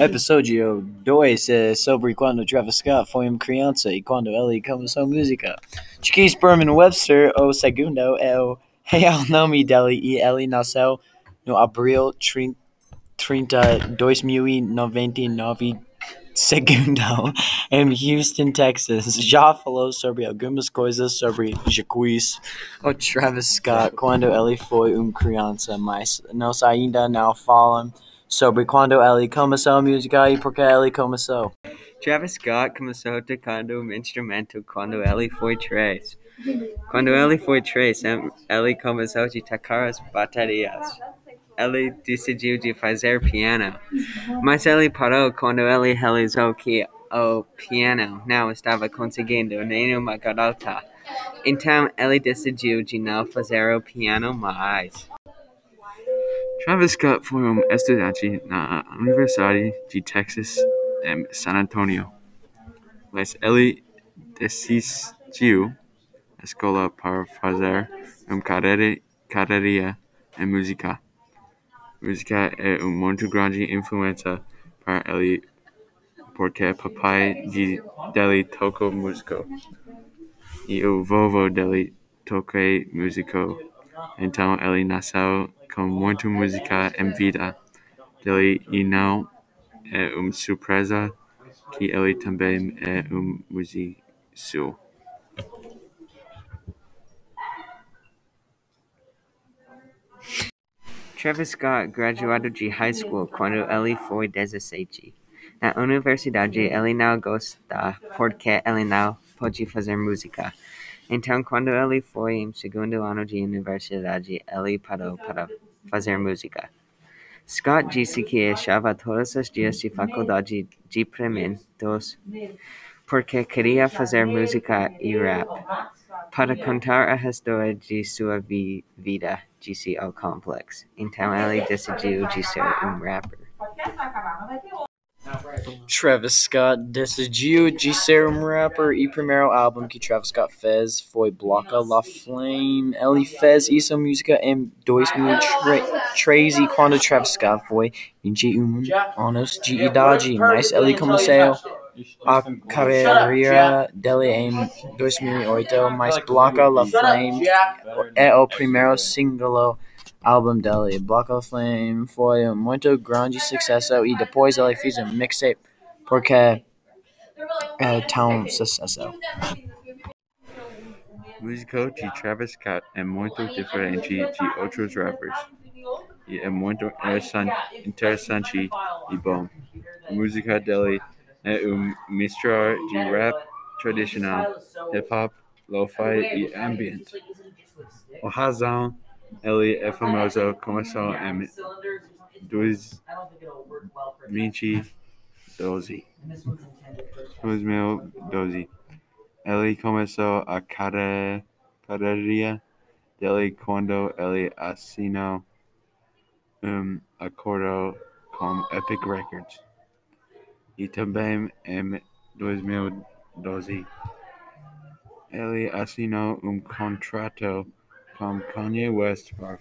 Episodio 2 é sobre quando Travis Scott foi uma criança e quando ele começou música. Jacques Bermon Webster, o segundo, é o real nome dele e ele nasceu no abril 30, 2099, segundo, em Houston, Texas. Já falou sobre algumas coisas sobre Jacques ou Travis Scott quando ele foi uma criança, mas nós ainda não falamos sobre quando ele começou a música e por que ele começou. Travis Scott começou tocando um instrumento quando ele foi três. Quando ele foi três, ele começou a tocar as baterias. Ele decidiu de fazer piano, mas ele parou quando ele realizou que o piano não estava conseguindo nenhuma garota. Então ele decidiu de não fazer o piano mais. Travis Scott foi um estudante na Universidade de Texas em San Antonio, mas ele desistiu escola para fazer uma carreira, em música. Música é uma muito grande influência para ele porque papai de, dele tocou música e o vovô dele tocou música, então ele nasceu com muita música em vida dele e não é uma surpresa que ele também é um músico. Travis Scott graduado de high school quando ele foi 17. Na universidade, ele não gosta porque ele não pode fazer música. Então, quando ele foi em segundo ano de universidade, ele parou para fazer música. Scott disse que achava todos os dias de faculdade deprimentos porque queria fazer música e rap. Para contar a história de sua vi vida, disse ao Complex. Então ele decidiu de ser um rapper. Travis Scott decidiu de ser um rapper e o primeiro álbum que Travis Scott fez foi Bloca La Flame. Ele fez essa música em 2013 quando Travis Scott foi 21 anos de idade, mas ele começou a carreira dele em 2008, mas Bloca La Flame é o primeiro single álbum Deli, Block of Flame foi muito grande sucesso e depois ele fez um mixtape porque é tão sucesso. Música de Travis Scott é muito diferente de outros rappers e é muito interessante e bom. Música dele é um mistura de rap tradicional, hip hop, lo-fi e ambient. A razão ele é famoso começou em 2012. 2012. Ele começou a carreira quando ele assinou um acordo com Epic Records. E também em 2012 ele assinou um contrato com Kanye West para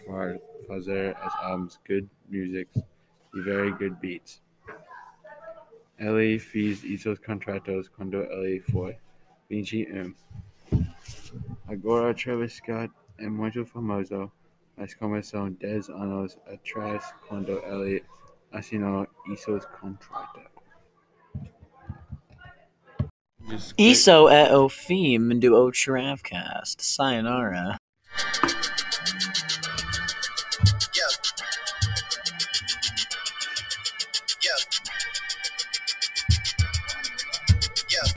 fazer as álbuns Good Music e Very Good Beats. Ele fez esses contratos quando ele foi 21. Agora Travis Scott é muito famoso, mas começou 10 anos atrás quando ele assinou esses contratos. Isso é o fim do O Travcast. Sayonara.